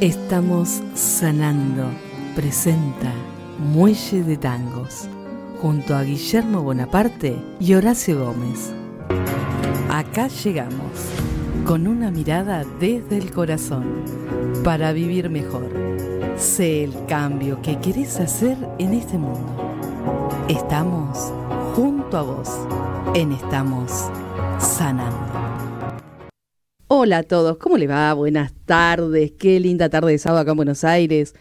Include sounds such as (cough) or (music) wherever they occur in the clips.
Estamos sanando. Presenta Muelle de Tangos junto a Guillermo Bonaparte y Horacio Gómez. Acá llegamos con una mirada desde el corazón para vivir mejor. Sé el cambio que querés hacer en este mundo. Estamos junto a vos en Estamos Sanando. Hola a todos, ¿cómo le va? Buenas tardes, qué linda tarde de sábado acá en Buenos Aires,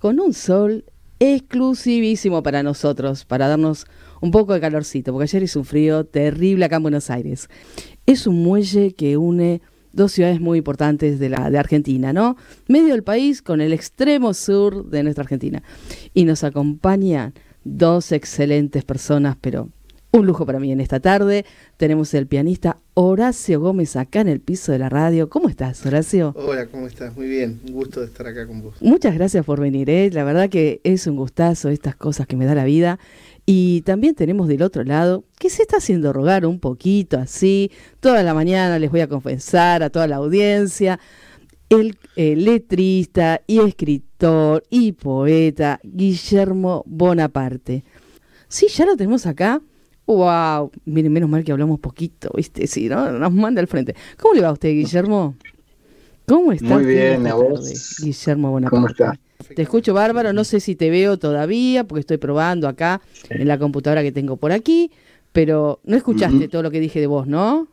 con un sol exclusivísimo para nosotros, para darnos un poco de calorcito, porque ayer hizo un frío terrible acá en Buenos Aires. Es un muelle que une dos ciudades muy importantes de, la, de Argentina, ¿no? Medio del país con el extremo sur de nuestra Argentina. Y nos acompañan dos excelentes personas, pero un lujo para mí en esta tarde. Tenemos el pianista Horacio Gómez acá en el piso de la radio. ¿Cómo estás, Horacio? Hola, ¿cómo estás? Muy bien, un gusto de estar acá con vos. Muchas gracias por venir, ¿eh? la verdad que es un gustazo estas cosas que me da la vida. Y también tenemos del otro lado, que se está haciendo rogar un poquito así, toda la mañana les voy a confesar a toda la audiencia, el, el letrista y escritor y poeta Guillermo Bonaparte. Sí, ya lo tenemos acá Wow, miren, menos mal que hablamos poquito, ¿viste? Sí, ¿no? Nos manda al frente. ¿Cómo le va a usted, Guillermo? ¿Cómo está? Muy bien, a vos. Guillermo Bonaparte. ¿Cómo está? Te escucho bárbaro, no sé si te veo todavía, porque estoy probando acá en la computadora que tengo por aquí, pero no escuchaste todo lo que dije de vos, ¿no?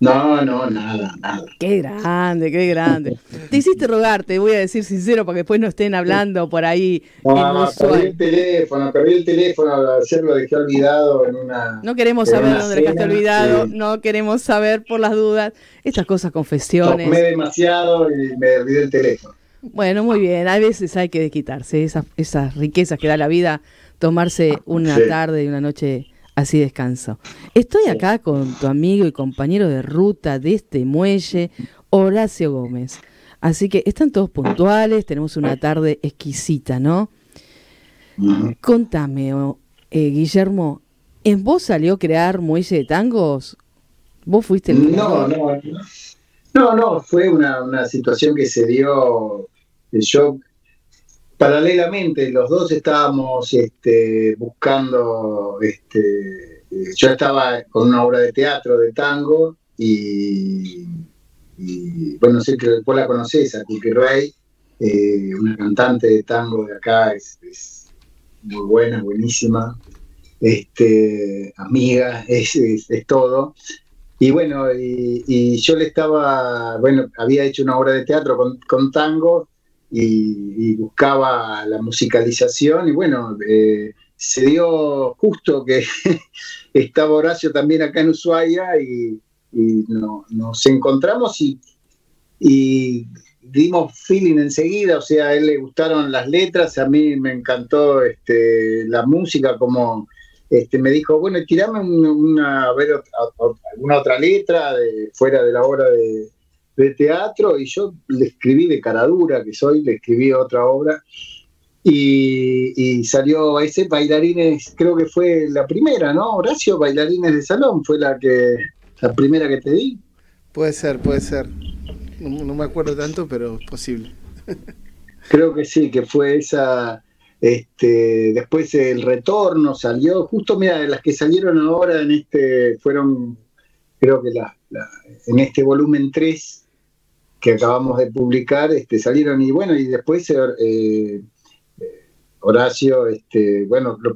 No, no, nada, nada. Qué grande, qué grande. Te hiciste rogar, te voy a decir sincero, para que después no estén hablando por ahí. No, perdí el teléfono, perdí el teléfono, ayer lo dejé olvidado en una... No queremos saber dónde dejaste olvidado, no queremos saber por las dudas. Estas cosas, confesiones. Tomé demasiado y me olvidé el teléfono. Bueno, muy bien, a veces hay que desquitarse esas, esas riquezas que da la vida, tomarse una tarde y una noche así descanso. Estoy acá con tu amigo y compañero de ruta de este muelle, Horacio Gómez. Así que están todos puntuales, tenemos una tarde exquisita, ¿no? Contame, eh, Guillermo, ¿en vos salió crear Muelle de Tangos? ¿Vos fuiste el No, no, no, no, fue una, una situación que se dio, yo paralelamente los dos estábamos este, buscando, este, yo estaba con una obra de teatro de tango y, bueno, sé que vos la conocés, a Kiki Rey, eh, una cantante de tango de acá, es, muy buena, buenísima, este, amiga, es, todo. Y bueno, y, yo le estaba, bueno, había hecho una obra de teatro con tango y, buscaba la musicalización. Y bueno, eh, se dio justo que (laughs) estaba Horacio también acá en Ushuaia y, nos encontramos y, dimos feeling enseguida, o sea, a él le gustaron las letras, a mí me encantó este, la música, como este, me dijo, bueno, tirame una, a ver, alguna otra letra de, fuera de la obra de, de teatro y yo le escribí de caradura que soy, le escribí otra obra y, salió ese Bailarines, creo que fue la primera, ¿no? Horacio, Bailarines de Salón, fue la que la primera que te di. Puede ser, puede ser. No, me acuerdo tanto, pero es posible. (laughs) creo que sí, que fue esa. Este, después el retorno salió, justo mira, de las que salieron ahora en este, fueron, creo que la, en este volumen 3, que acabamos de publicar este, salieron y bueno, y después eh, Horacio, este, bueno, lo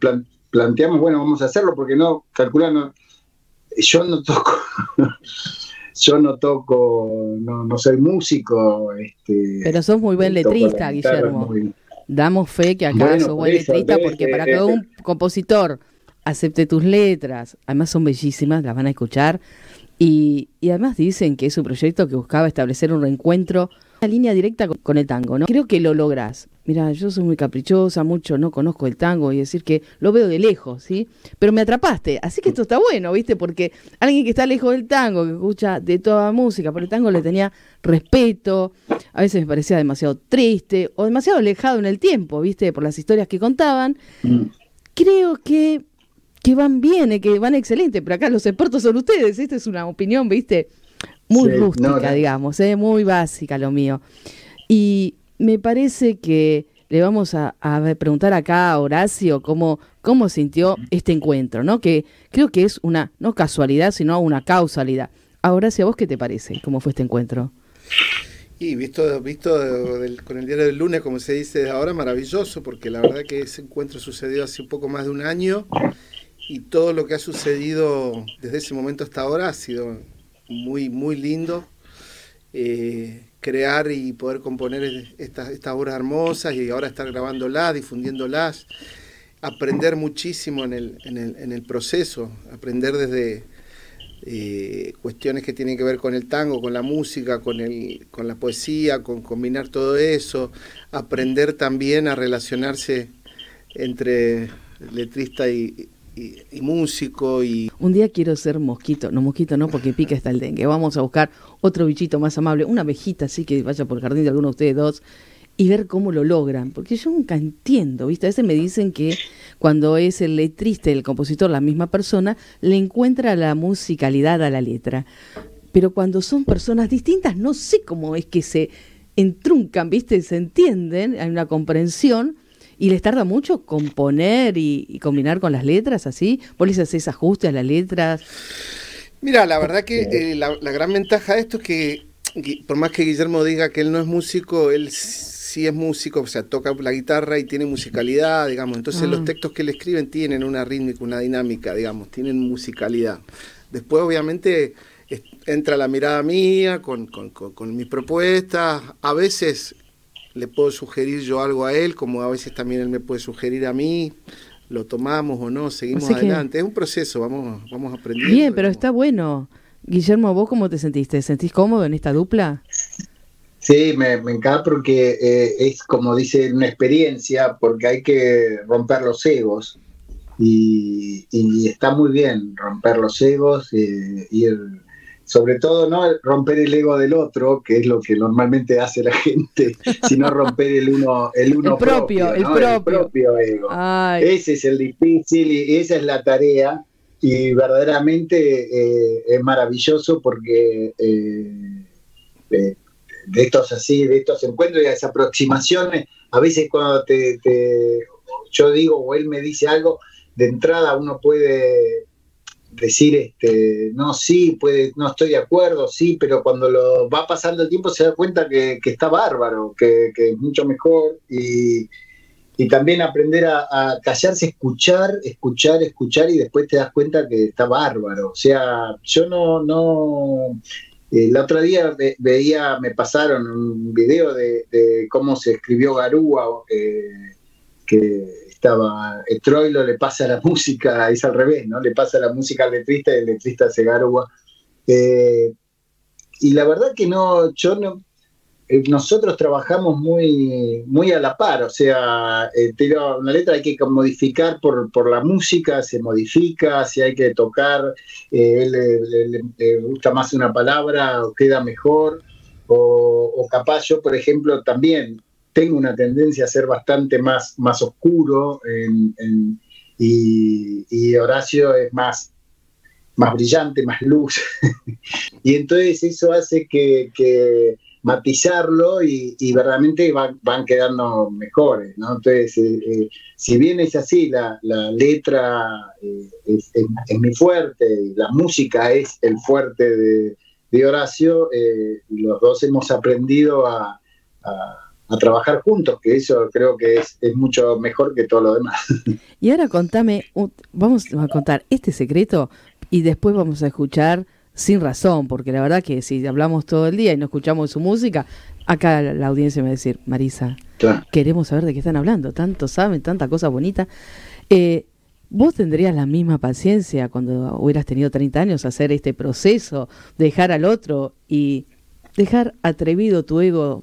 planteamos, bueno, vamos a hacerlo porque no, calculando, yo no toco, (laughs) yo no toco, no, soy músico. Este, Pero sos muy buen letrista, Guillermo. Damos fe que acá sos buen letrista porque para que un compositor acepte tus letras, además son bellísimas, las van a escuchar y, además dicen que es un proyecto que buscaba establecer un reencuentro, una línea directa con, el tango, ¿no? Creo que lo lográs. Mira, yo soy muy caprichosa, mucho no conozco el tango y decir que lo veo de lejos, ¿sí? Pero me atrapaste, así que esto está bueno, ¿viste? Porque alguien que está lejos del tango, que escucha de toda música, por el tango le tenía respeto, a veces me parecía demasiado triste o demasiado alejado en el tiempo, ¿viste? Por las historias que contaban. Mm. Creo que que van bien, eh, que van excelente, pero acá los expertos son ustedes, esta es una opinión, viste, muy rústica, digamos, eh, muy básica lo mío. Y me parece que le vamos a, preguntar acá a Horacio cómo, cómo sintió este encuentro, ¿no? Que creo que es una, no casualidad, sino una causalidad. A Horacio, ¿a vos qué te parece? ¿Cómo fue este encuentro? Y visto, visto con el diario del lunes, como se dice ahora, maravilloso, porque la verdad que ese encuentro sucedió hace un poco más de un año y todo lo que ha sucedido desde ese momento hasta ahora ha sido muy, muy lindo. Eh, crear y poder componer estas, estas obras hermosas y ahora estar grabándolas, difundiéndolas, aprender muchísimo en el, en el, en el proceso, aprender desde eh, cuestiones que tienen que ver con el tango, con la música, con, el, con la poesía, con combinar todo eso, aprender también a relacionarse entre letrista y, y, músico y... Un día quiero ser mosquito, no mosquito no porque pica está el dengue, vamos a buscar otro bichito más amable, una abejita así que vaya por el jardín de alguno de ustedes dos y ver cómo lo logran, porque yo nunca entiendo, ¿viste? A veces me dicen que cuando es el letrista y el compositor la misma persona, le encuentra la musicalidad a la letra. Pero cuando son personas distintas, no sé cómo es que se entruncan, ¿viste? Se entienden, hay una comprensión, ¿Y les tarda mucho componer y, combinar con las letras así? ¿Vos les haces ajustes a las letras? Mira, la verdad que eh, la, gran ventaja de esto es que, por más que Guillermo diga que él no es músico, él sí es músico, o sea, toca la guitarra y tiene musicalidad, digamos. Entonces los ah. textos que él escriben tienen una rítmica, una dinámica, digamos, tienen musicalidad. Después, obviamente, entra la mirada mía con, con, con mis propuestas. A veces le puedo sugerir yo algo a él, como a veces también él me puede sugerir a mí, lo tomamos o no, seguimos adelante. Es un proceso, vamos, vamos aprendiendo. Bien, pero está bueno. Guillermo, ¿vos cómo te sentiste? ¿Te sentís cómodo en esta dupla? Sí, me, encanta porque eh, es como dice una experiencia, porque hay que romper los egos y, está muy bien romper los egos eh, y el sobre todo no romper el ego del otro, que es lo que normalmente hace la (laughs) gente, sino romper el uno, el uno propio, el, propio. ego. Ese es el difícil y esa es la tarea y verdaderamente eh, es maravilloso porque eh, de, estos así, de estos encuentros y esas aproximaciones, a veces cuando te, yo digo o él me dice algo, de entrada uno puede decir, este, no, sí, puede, no estoy de acuerdo, sí, pero cuando lo va pasando el tiempo se da cuenta que, está bárbaro, que, es mucho mejor y, también aprender a, callarse, escuchar, escuchar, escuchar y después te das cuenta que está bárbaro. O sea, yo no, no, eh, el otro día veía, me pasaron un video de, cómo se escribió Garúa, que estaba, el Troilo le pasa la música, es al revés, ¿no? Le pasa la música al letrista y el letrista se garúa. Eh, y la verdad que no, yo no, eh, nosotros trabajamos muy, muy a la par, o sea, eh, una letra hay que modificar por, por, la música, se modifica, si hay que tocar, eh, le, gusta más una palabra o queda mejor, o, o capaz yo, por ejemplo, también tengo una tendencia a ser bastante más, más oscuro y, Horacio es más, más brillante, más luz. (laughs) y entonces eso hace que, matizarlo y, verdaderamente van, van, quedando mejores. Entonces, eh, eh, si bien es así, la, letra eh, es, muy fuerte, la música es el fuerte de, Horacio, los dos hemos aprendido a trabajar juntos, que eso creo que es, mucho mejor que todo lo demás. Y ahora contame, vamos a contar este secreto y después vamos a escuchar sin razón, porque la verdad que si hablamos todo el día y no escuchamos su música, acá la audiencia me va a decir, Marisa, queremos saber de qué están hablando, tanto saben, tanta cosa bonita. Eh, ¿Vos tendrías la misma paciencia cuando hubieras tenido 30 años hacer este proceso, dejar al otro y dejar atrevido tu ego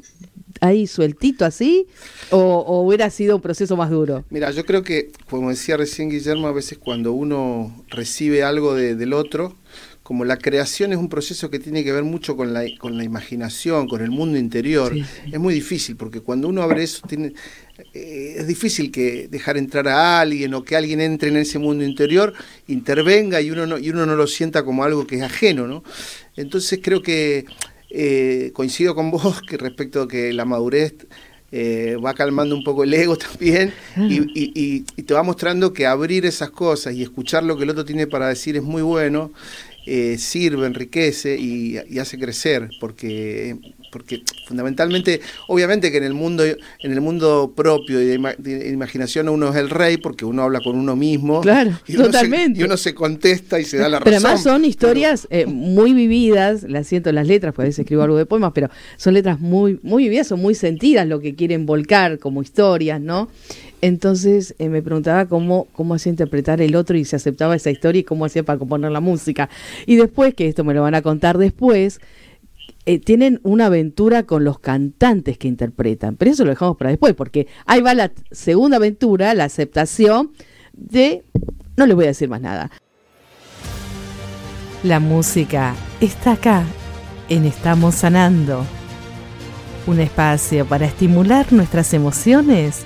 ahí sueltito así o, hubiera sido un proceso más duro? Mira, yo creo que, como decía recién Guillermo, a veces cuando uno recibe algo del otro, como la creación es un proceso que tiene que ver mucho con la, con la imaginación, con el mundo interior, es muy difícil, porque cuando uno abre eso, tiene, eh, es difícil que dejar entrar a alguien o que alguien entre en ese mundo interior, intervenga y uno no, y uno no lo sienta como algo que es ajeno, ¿no? Entonces creo que eh, coincido con vos (laughs) que respecto a que la madurez eh, va calmando un poco el ego (laughs) también y, te va mostrando que abrir esas cosas y escuchar lo que el otro tiene para decir es muy bueno, eh, sirve, enriquece y, hace crecer, porque porque fundamentalmente, obviamente que en el mundo, en el mundo propio y de, imaginación uno es el rey porque uno habla con uno mismo. Claro, y totalmente. y uno se contesta y se da la razón. Pero además son historias eh, muy vividas, las siento las letras, porque a veces escribo algo de poemas, pero son letras muy, muy vividas, son muy sentidas lo que quieren volcar como historias, ¿no? Entonces eh, me preguntaba cómo, cómo hacía interpretar el otro y se aceptaba esa historia y cómo hacía para componer la música. Y después, que esto me lo van a contar después, eh, tienen una aventura con los cantantes que interpretan. Pero eso lo dejamos para después, porque ahí va la segunda aventura, la aceptación de... No les voy a decir más nada. La música está acá, en Estamos Sanando. Un espacio para estimular nuestras emociones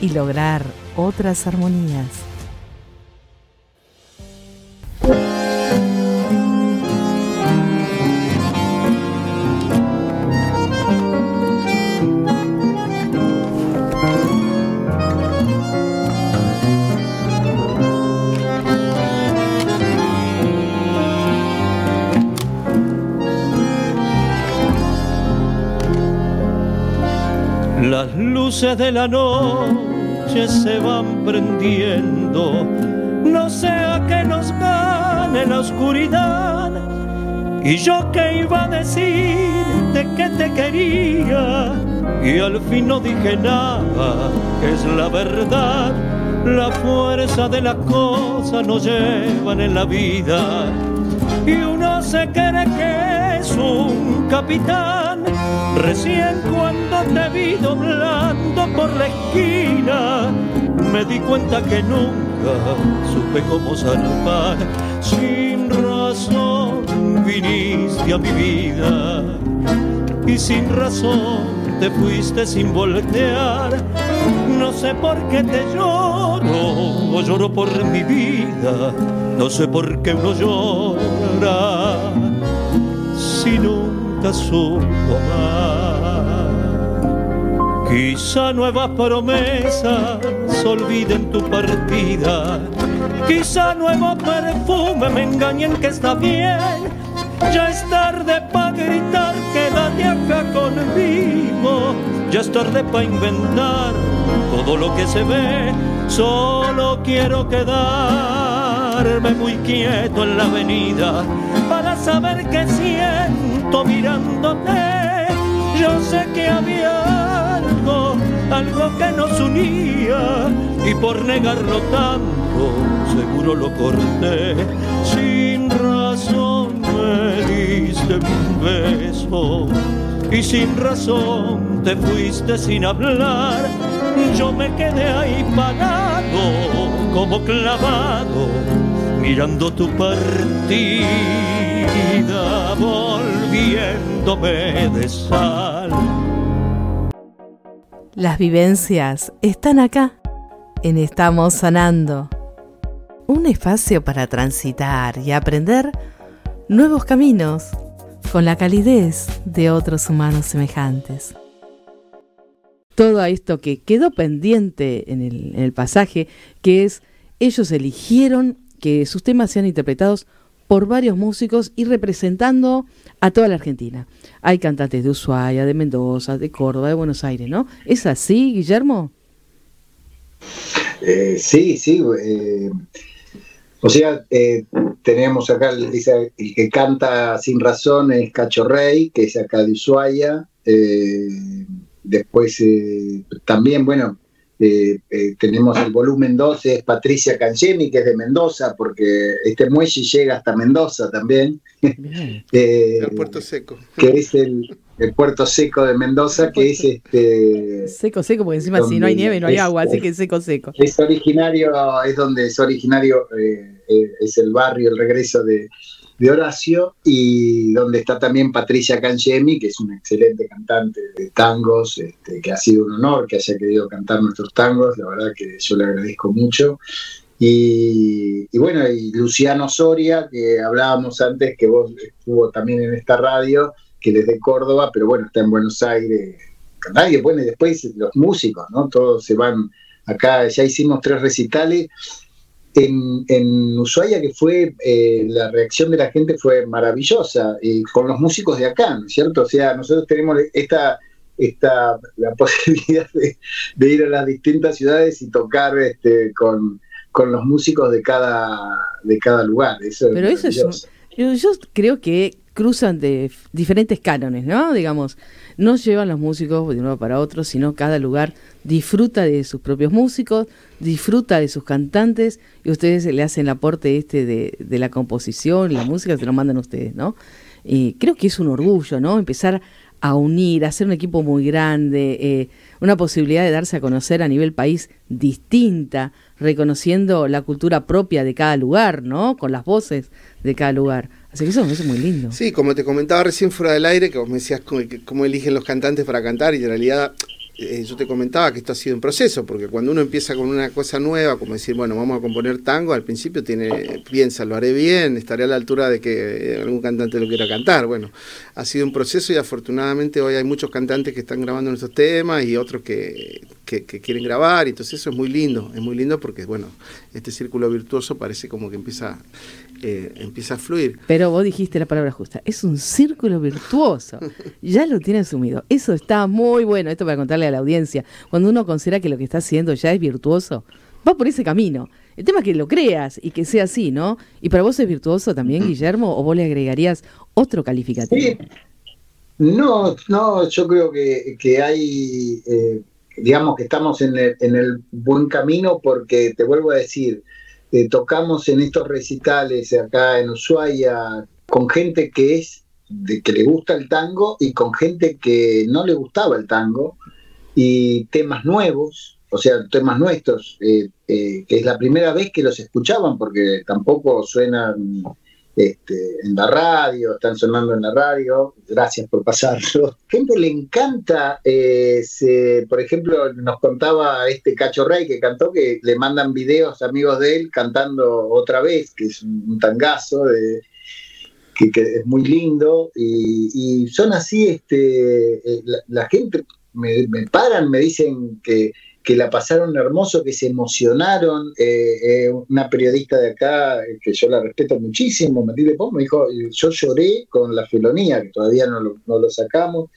y lograr otras armonías. De la noche se van prendiendo, no sea que nos gane la oscuridad. Y yo que iba a decirte que te quería, y al fin no dije nada, es la verdad. La fuerza de la cosa nos llevan en la vida, y uno se un capitán Recién cuando te vi doblando por la esquina, me di cuenta que nunca supe cómo salvar. Sin razón viniste a mi vida y sin razón te fuiste sin voltear. No sé por qué te lloro o lloro por mi vida. No sé por qué uno llora si nunca supo Quizá nuevas promesas olviden tu partida. Quizá nuevo perfume me engañen que está bien. Ya es tarde para gritar, quédate acá conmigo. Ya es tarde para inventar todo lo que se ve. Solo quiero quedarme muy quieto en la avenida para saber qué siento mirándote yo sé que había algo, algo que nos unía y por negarlo tanto seguro lo corté. Sin razón me diste un beso y sin razón te fuiste sin hablar. Yo me quedé ahí parado como clavado mirando tu partida volviéndome de sal. Las vivencias están acá, en Estamos Sanando. Un espacio para transitar y aprender nuevos caminos con la calidez de otros humanos semejantes. Todo esto que quedó pendiente en el, en el pasaje, que es ellos eligieron que sus temas sean interpretados por varios músicos y representando a toda la Argentina. Hay cantantes de Ushuaia, de Mendoza, de Córdoba, de Buenos Aires, ¿no? ¿Es así, Guillermo? Eh, sí, sí. Eh, o sea, eh, tenemos acá, el, el que canta sin razón es Cacho Rey, que es acá de Ushuaia. después también, bueno, eh, eh, tenemos el volumen 12, es Patricia Cangemi, que es de Mendoza, porque este muelle llega hasta Mendoza también. (laughs) eh, el puerto seco. Que es el, puerto seco de Mendoza, que es este. Seco, seco, porque encima si no hay nieve no hay agua, así que seco, seco. Es originario, es donde es originario, eh, es el barrio, el regreso de, de Horacio y donde está también Patricia Cangemi, que es una excelente cantante de tangos, este, que ha sido un honor que haya querido cantar nuestros tangos, la verdad que yo le agradezco mucho. Y, bueno, y Luciano Soria, que hablábamos antes, que vos estuvo también en esta radio, que les de Córdoba, pero bueno, está en Buenos Aires. Nadie, bueno, y después los músicos, ¿no? Todos se van acá, ya hicimos tres recitales. En, en Ushuaia, que fue, eh, la reacción de la gente fue maravillosa, y con los músicos de acá, ¿no es cierto? O sea, nosotros tenemos esta, esta la (laughs) posibilidad de, de ir a las distintas ciudades y tocar este, con, con los músicos de cada, de cada lugar. Eso Pero eso es, yo, yo creo que cruzan de diferentes cánones, ¿no? Digamos, no llevan los músicos de uno para otro, sino cada lugar disfruta de sus propios músicos, disfruta de sus cantantes y ustedes le hacen el aporte este de, de la composición, la música, se lo mandan ustedes, ¿no? Y creo que es un orgullo, ¿no? Empezar a unir, a hacer un equipo muy grande, eh, una posibilidad de darse a conocer a nivel país distinta, reconociendo la cultura propia de cada lugar, ¿no? Con las voces de cada lugar. Así que eso es muy lindo. Sí, como te comentaba recién fuera del aire, que vos me decías cómo, eligen los cantantes para cantar, y en realidad eh, yo te comentaba que esto ha sido un proceso, porque cuando uno empieza con una cosa nueva, como decir, bueno, vamos a componer tango, al principio tiene, piensa, lo haré bien, estaré a la altura de que algún cantante lo quiera cantar. Bueno, ha sido un proceso y afortunadamente hoy hay muchos cantantes que están grabando nuestros temas y otros que, que, que quieren grabar, y entonces eso es muy lindo, es muy lindo porque, bueno, este círculo virtuoso parece como que empieza eh, empieza a fluir. Pero vos dijiste la palabra justa, es un círculo virtuoso, (laughs) ya lo tiene asumido, eso está muy bueno, esto para contarle a la audiencia, cuando uno considera que lo que está haciendo ya es virtuoso, va por ese camino. El tema es que lo creas y que sea así, ¿no? ¿Y para vos es virtuoso también, Guillermo, o vos le agregarías otro calificativo? Sí. No, no, yo creo que, que hay, eh, digamos que estamos en el, en el buen camino porque te vuelvo a decir, eh, tocamos en estos recitales acá en Ushuaia con gente que es de que le gusta el tango y con gente que no le gustaba el tango y temas nuevos, o sea, temas nuestros, eh, eh, que es la primera vez que los escuchaban porque tampoco suenan este, en la radio, están sonando en la radio, gracias por pasarlo. (laughs) Gente le encanta, eh, se, por ejemplo, nos contaba este Cacho Rey que cantó que le mandan videos amigos de él cantando otra vez, que es un tangazo de, que, es muy lindo, y, y son así, este, eh, la, la gente me, me paran, me dicen que que la pasaron hermoso, que se emocionaron. Eh, eh, una periodista de acá, eh, que yo la respeto muchísimo, Matilde Pons, me dijo, yo lloré con la felonía, que todavía no lo, no lo sacamos.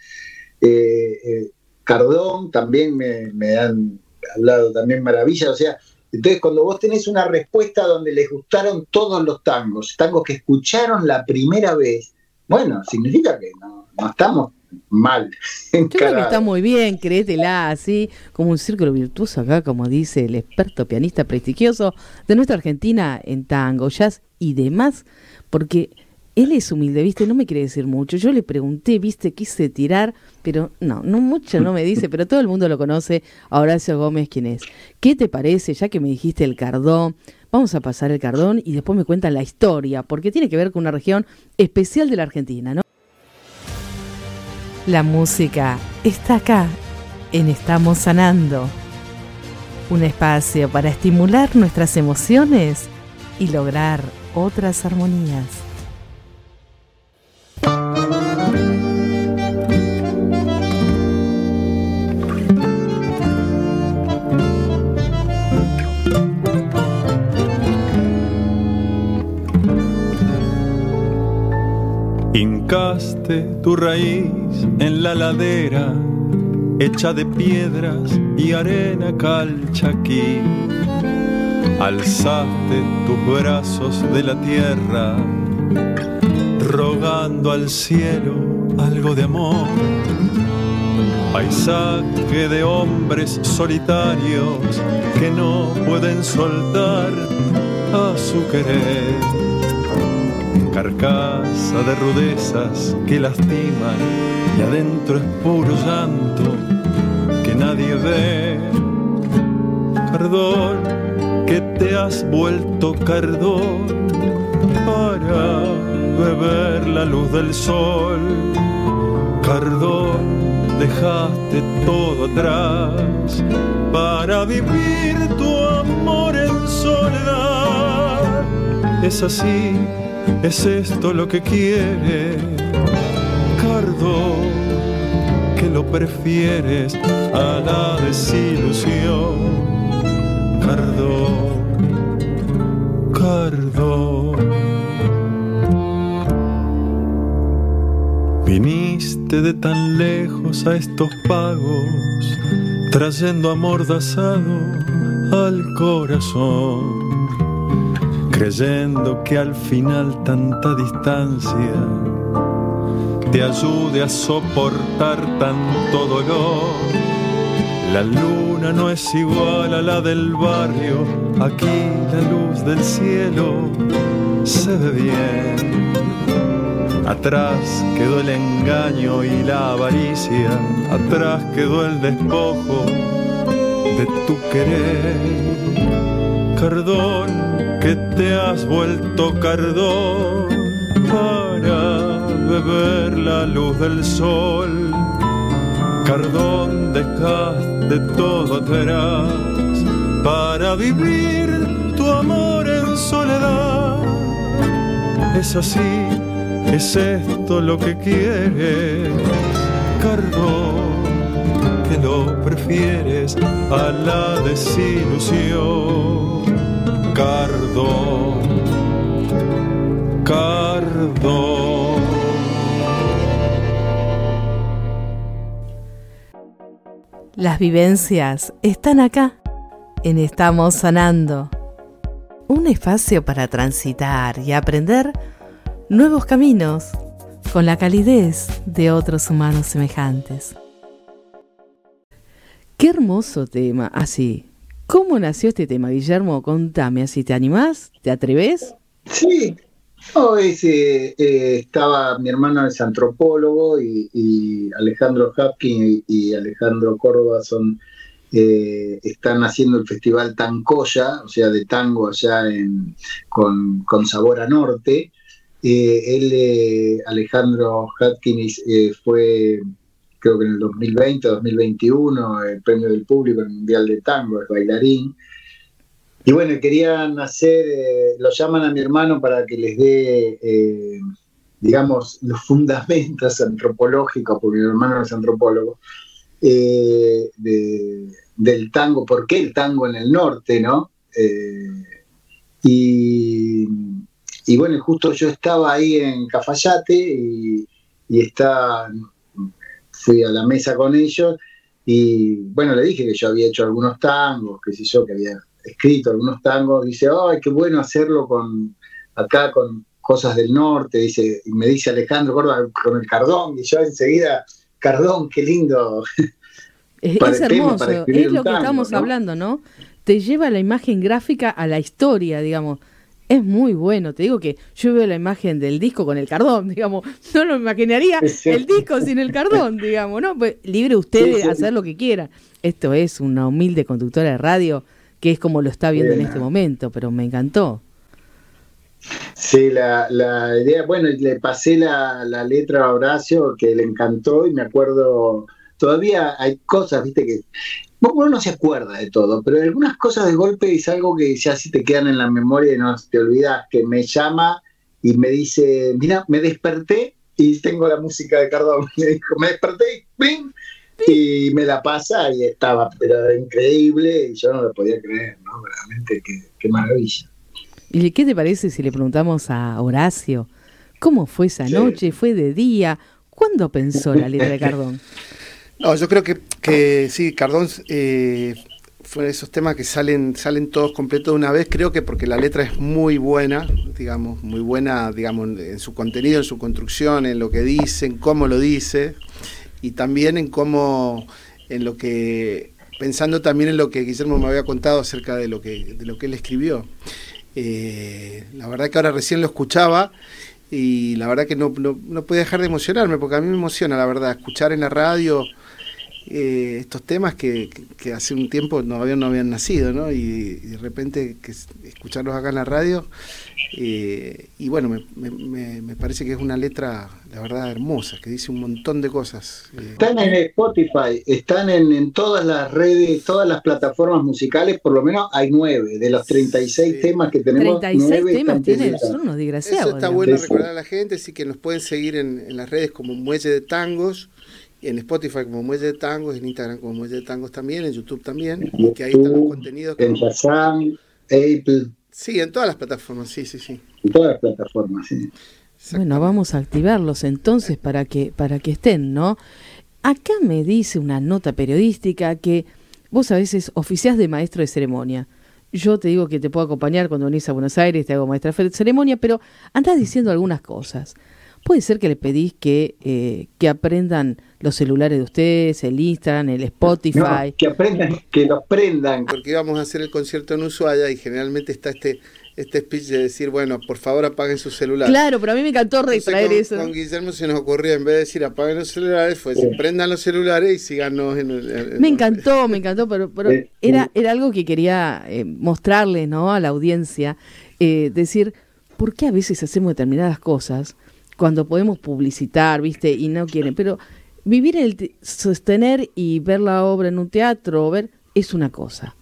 Cardón también me, han hablado también maravillas, o sea, entonces cuando vos tenés una respuesta donde les gustaron todos los tangos, tangos que escucharon la primera vez, bueno, significa que no, no estamos mal. (laughs) Yo creo que está muy bien, créetela, así como un círculo virtuoso acá, como dice el experto pianista prestigioso de nuestra Argentina en tango, jazz y demás, porque él es humilde, ¿viste? No me quiere decir mucho. Yo le pregunté, ¿viste? Quise tirar, pero no, no mucho no me dice, pero todo el mundo lo conoce. A Horacio Gómez, ¿quién es? ¿Qué te parece? Ya que me dijiste el cardón, vamos a pasar el cardón y después me cuentan la historia, porque tiene que ver con una región especial de la Argentina, ¿no? La música está acá, en Estamos Sanando. Un espacio para estimular nuestras emociones y lograr otras armonías. Hincaste tu raíz en la ladera, hecha de piedras y arena calchaquí. Alzaste tus brazos de la tierra, rogando al cielo algo de amor. Paisaje de hombres solitarios que no pueden soltar a su querer carcasa de rudezas que lastiman y adentro es puro llanto que nadie ve. Cardón, que te has vuelto cardón para beber la luz del sol. Cardón, dejaste todo atrás para vivir tu amor en soledad. Es así es esto lo que quiere. Cardo, que lo prefieres a la desilusión. Cardo, Cardo. Viniste de tan lejos a estos pagos, trayendo amordazado al corazón, creyendo que al final tanta distancia te ayude a soportar tanto dolor. La luna no es igual a la del barrio, aquí la luz del cielo se ve bien. Atrás quedó el engaño y la avaricia, atrás quedó el despojo de tu querer. Cardón, que te has vuelto cardón para beber la luz del sol. Cardón, dejaste todo atrás para vivir tu amor en soledad. Es así, es esto lo que quieres, Cardón, que lo prefieres a la desilusión. Cardón, Cardón. Las vivencias están acá, en Estamos Sanando. Un espacio para transitar y aprender nuevos caminos con la calidez de otros humanos semejantes. Qué hermoso tema, así. ¿Cómo nació este tema, Guillermo? Contame, así, ¿te animás? ¿Te atreves? Sí, hoy eh, eh, estaba mi hermano es antropólogo y, Alejandro Hapkin y, Alejandro Córdoba son eh, están haciendo el festival Tancoya, o sea, de tango allá en, con, con sabor a norte. Eh, él, Alejandro Hopkins, eh, fue, creo que en el 2020, 2021, el premio del público en el Mundial de Tango, es bailarín. Y bueno, querían hacer, eh, lo llaman a mi hermano para que les dé, eh, digamos, los fundamentos (laughs) antropológicos, porque mi hermano es antropólogo, eh, de, del tango, ¿por qué el tango en el norte, no? y, y, bueno, justo yo estaba ahí en Cafayate y, y está, fui a la mesa con ellos y bueno, le dije que yo había hecho algunos tangos, que sé yo, que había escrito algunos tangos, dice, ay, qué bueno hacerlo con acá con cosas del norte, dice, y me dice Alejandro Córdoba con el cardón, y yo enseguida, cardón, qué lindo. (laughs) Es, es hermoso, es lo que tango, estamos ¿no? hablando, ¿no? Te lleva la imagen gráfica a la historia, digamos. Es muy bueno, te digo que yo veo la imagen del disco con el cardón, (laughs) digamos, no lo imaginaría sí. el disco sin el cardón, (laughs) digamos, ¿no? Pues libre usted sí, de hacer lo que quiera. Esto es una humilde conductora de radio que es como lo está viendo Bien. en este momento, pero me encantó. Sí, la, la idea, bueno, le pasé la, la, letra a Horacio que le encantó y me acuerdo, todavía hay cosas, viste, que uno no se acuerda de todo, pero algunas cosas de golpe es algo que ya sí te quedan en la memoria y no te olvidas, que me llama y me dice, mira, me desperté y tengo la música de Cardón, (laughs) me dijo, me desperté y ¡ping! y me la pasa y estaba pero increíble y yo no lo podía creer, ¿no? Realmente qué, qué maravilla. ¿Y qué te parece si le preguntamos a Horacio cómo fue esa sí. noche? ¿Fue de día? ¿Cuándo pensó la letra de Cardón? (laughs) No, yo creo que, que sí, Cardón eh, fue de esos temas que salen, salen todos completos de una vez, creo que porque la letra es muy buena, digamos, muy buena, digamos, en su contenido, en su construcción, en lo que dice, en cómo lo dice, y también en cómo, en lo que, pensando también en lo que Guillermo me había contado acerca de lo que, de lo que él escribió. Eh, la verdad que ahora recién lo escuchaba y la verdad que no, no, no puede dejar de emocionarme, porque a mí me emociona, la verdad, escuchar en la radio eh, estos temas que, que, hace un tiempo no habían, no habían nacido, ¿no? Y, de repente que escucharlos acá en la radio. Eh, y bueno, me, me, parece que es una letra, la verdad, hermosa, que dice un montón de cosas. Eh. Están en Spotify, están en, en, todas las redes, todas las plataformas musicales, por lo menos hay nueve. De los 36 temas que tenemos, 36 temas tienen, son unos desgraciados. Eso está bueno recordar a la gente, así que nos pueden seguir en, en las redes como Muelle de Tangos en Spotify como Muelle de Tangos, en Instagram como Muelle de Tangos también, en YouTube también, que ahí están los contenidos. En Shazam, Apple. Sí, en todas las plataformas, sí, sí, sí. En todas las plataformas, sí. Bueno, vamos a activarlos entonces para que, para que estén, ¿no? Acá me dice una nota periodística que vos a veces oficiás de maestro de ceremonia. Yo te digo que te puedo acompañar cuando venís a Buenos Aires, te hago maestra de ceremonia, pero andás diciendo algunas cosas. Puede ser que le pedís que, eh, que aprendan los celulares de ustedes, el Instagram, el Spotify. que aprendan, que los prendan. Porque íbamos a hacer el concierto en Ushuaia y generalmente está este este speech de decir, bueno, por favor apaguen sus celulares. Claro, pero a mí me encantó retraer eso. Con Guillermo se nos ocurrió, en vez de decir apaguen los celulares, fue decir, prendan los celulares y síganos en el... me encantó, me encantó, pero, pero era, era algo que quería eh, mostrarle ¿no? a la audiencia, eh, decir, ¿por qué a veces hacemos determinadas cosas cuando podemos publicitar, viste, y no quieren? Pero vivir el sostener y ver la obra en un teatro, ver, es una cosa.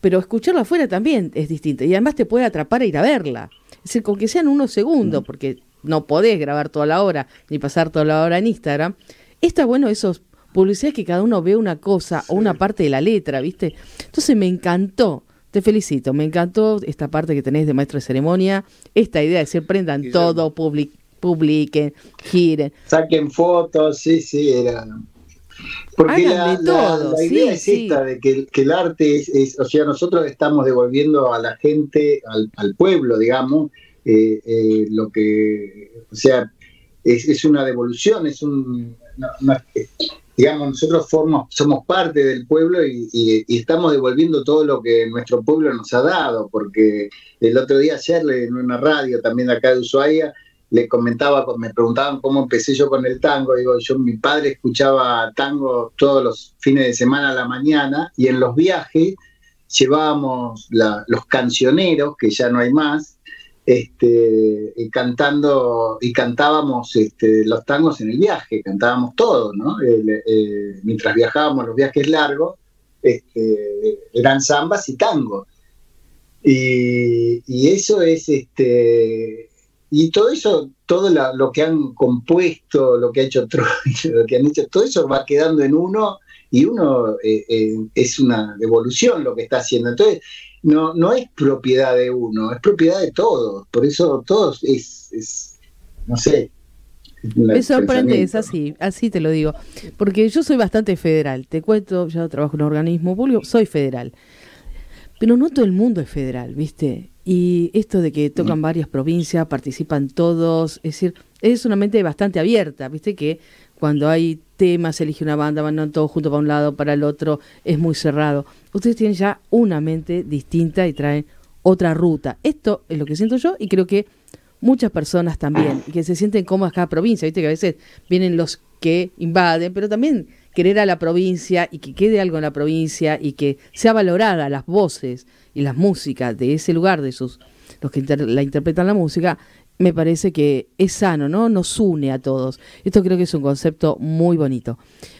Pero escucharla afuera también es distinto. Y además te puede atrapar a ir a verla. Es decir, con que sean unos segundos, mm. porque no podés grabar toda la hora ni pasar toda la hora en Instagram. Está bueno esos publicidades que cada uno ve una cosa o una parte de la letra, ¿viste? Entonces me encantó. Te felicito, me encantó esta parte que tenés de maestro de ceremonia, esta idea de decir prendan todo, public publiquen, giren. Saquen fotos, sí, sí, era. Porque la, idea es esta, de que, el arte es, o sea, nosotros estamos devolviendo a la gente, al, pueblo, digamos, eh, eh, lo que, o sea, es, una devolución, es un, digamos, nosotros formos, somos parte del pueblo y, y, estamos devolviendo todo lo que nuestro pueblo nos ha dado, porque el otro día ayer en una radio también de acá de Ushuaia, le comentaba, me preguntaban cómo empecé yo con el tango, digo, yo mi padre escuchaba tango todos los fines de semana a la mañana y en los viajes llevábamos los cancioneros, que ya no hay más, este, cantando y cantábamos este, los tangos en el viaje, cantábamos todos, ¿no? Eh, mientras viajábamos los viajes largos, este, eran zambas y tangos. Y, y, eso es este y todo eso, todo lo que han compuesto, lo que ha hecho (laughs) lo que han hecho, todo eso va quedando en uno y uno eh, eh, es una devolución lo que está haciendo. Entonces, no, no es propiedad de uno, es propiedad de todos. Por eso todos es, es no sé. Me sorprende, es así, así te lo digo. Porque yo soy bastante federal. Te cuento, yo trabajo en un organismo público, soy federal. Pero no todo el mundo es federal, ¿viste? Y esto de que tocan varias provincias, participan todos, es decir, es una mente bastante abierta, viste que cuando hay temas, elige una banda, van todos juntos para un lado, para el otro, es muy cerrado. Ustedes tienen ya una mente distinta y traen otra ruta. Esto es lo que siento yo y creo que muchas personas también, que se sienten cómodas cada provincia, viste que a veces vienen los que invaden, pero también querer a la provincia y que quede algo en la provincia y que sea valorada las voces y las músicas de ese lugar, de sus los que la interpretan la música, me parece que es sano, ¿no? Nos une a todos. Esto creo que es un concepto muy bonito.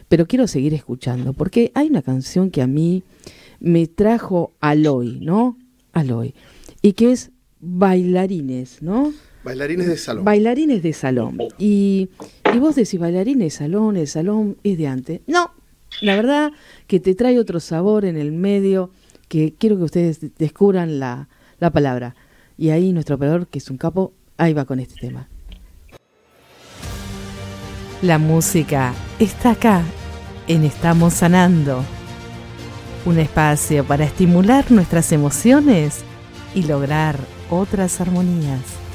Pero quiero seguir escuchando, porque hay una canción que a mí me trajo Aloy, ¿no? Aloy. Y que es Bailarines, ¿no? Bailarines de salón. Bailarines de salón. Y, y vos decís, bailarines de salón, el salón es de antes. No, la verdad que te trae otro sabor en el medio que quiero que ustedes descubran la, la palabra. Y ahí nuestro operador, que es un capo, ahí va con este tema. La música está acá, en Estamos Sanando. Un espacio para estimular nuestras emociones y lograr otras armonías.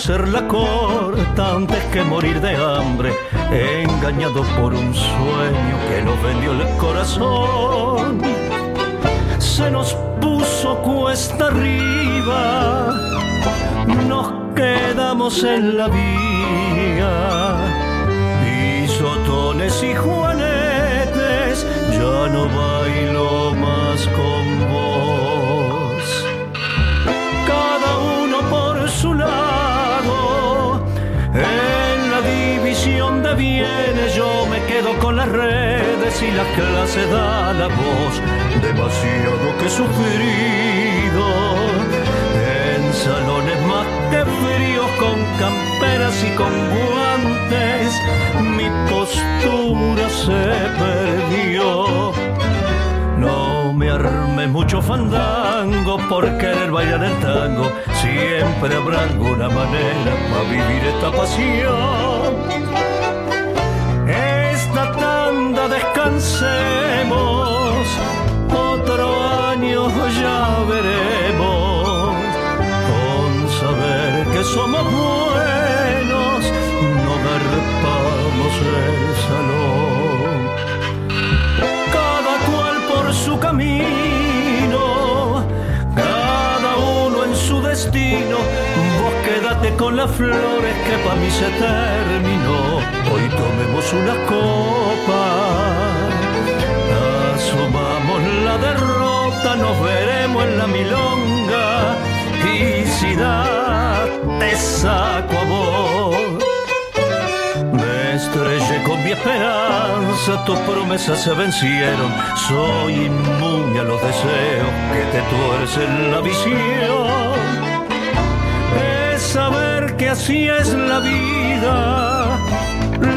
Hacerla corta antes que morir de hambre, engañado por un sueño que nos vendió el corazón. Se nos puso cuesta arriba, nos quedamos en la vía, bisotones y juanetes, ya no bailo más con en la división de bienes yo me quedo con las redes y la clase da la voz, demasiado que he sufrido en salones más que fríos con camperas y con guantes, mi postura se perdió. Me arme mucho fandango por querer bailar el tango, siempre habrá alguna manera para vivir esta pasión. Esta tanda descansemos, con las flores que pa' mí se terminó. Hoy tomemos una copa, asumamos la derrota, nos veremos en la milonga y si da, te saco a vos. Me estrellé con mi esperanza, tus promesas se vencieron. Soy inmune a los deseos que te tuercen la visión. Así es la vida,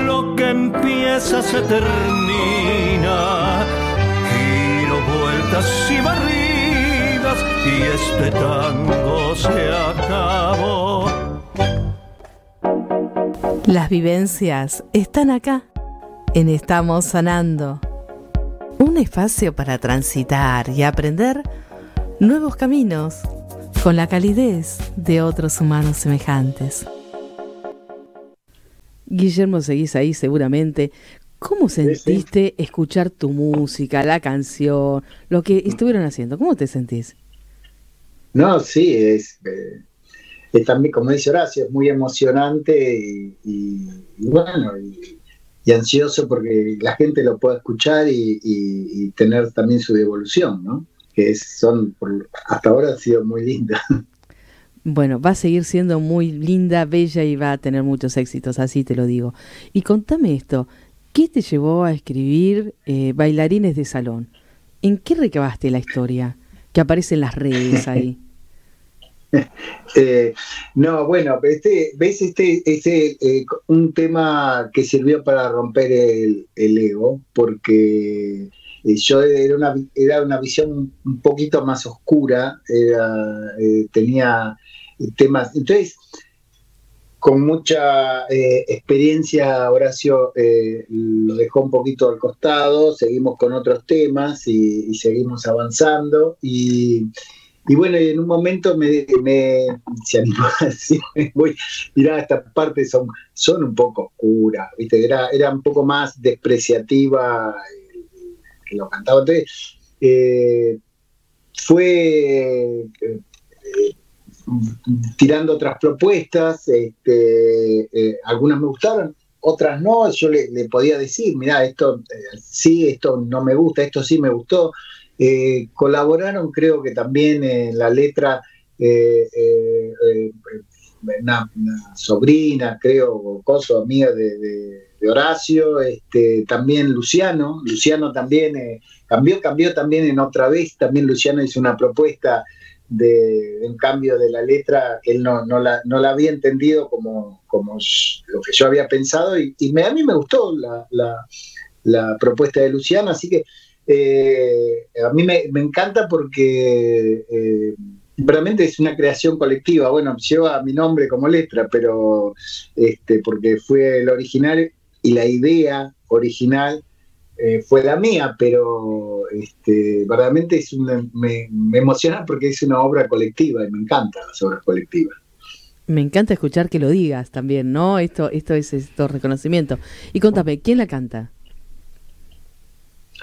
lo que empieza se termina. Giro vueltas y barridas y este tango se acabó. Las vivencias están acá, en Estamos Sanando. Un espacio para transitar y aprender nuevos caminos con la calidez de otros humanos semejantes. Guillermo, seguís ahí seguramente. ¿Cómo sentiste escuchar tu música, la canción, lo que estuvieron haciendo? ¿Cómo te sentís? No, sí, es, eh, es también, como dice Horacio, es muy emocionante y, y- y bueno, y, y ansioso porque la gente lo pueda escuchar y, y- y tener también su devolución, ¿no? Que es- son, por- hasta ahora ha sido muy linda. Bueno, va a seguir siendo muy linda, bella y va a tener muchos éxitos, así te lo digo. Y contame esto, ¿qué te llevó a escribir eh, Bailarines de Salón? ¿En qué recabaste la historia que aparece en las redes ahí? (laughs) (laughs) Eh, no, bueno, este, ves este, este eh, un tema que sirvió para romper el, el ego, porque yo era una, era una visión un poquito más oscura, eh, tenía temas. Entonces, con mucha eh, experiencia, Horacio eh, lo dejó un poquito al costado, seguimos con otros temas y, seguimos avanzando. Y, y bueno, en un momento me, se animó a decirme, (laughs) voy, mirá, estas partes son, son un poco oscuras, ¿viste? Era, era un poco más despreciativa eh, que lo cantaba. Entonces, eh, fue eh, tirando otras propuestas, este, eh, algunas me gustaron, otras no, yo le, podía decir, mirá, esto sí, esto no me gusta, esto sí me gustó. Colaboraron creo que también en la letra una, sobrina, creo, coso, amiga de, de- Horacio, este, también Luciano, Luciano también eh, cambió, cambió también en otra vez, también Luciano hizo una propuesta de, un cambio de la letra, él no, no, la, no la había entendido como, como lo que yo había pensado y, me, a mí me gustó la, la, la propuesta de Luciano, así que eh, a mí me, me encanta porque eh, realmente es una creación colectiva. Bueno, lleva mi nombre como letra, pero este, porque fue el original y la idea original eh, fue la mía, pero este, verdaderamente es me, emociona porque es una obra colectiva y me encantan las obras colectivas. Me encanta escuchar que lo digas también, ¿no? Esto, esto es esto reconocimiento. Y contame, ¿quién la canta?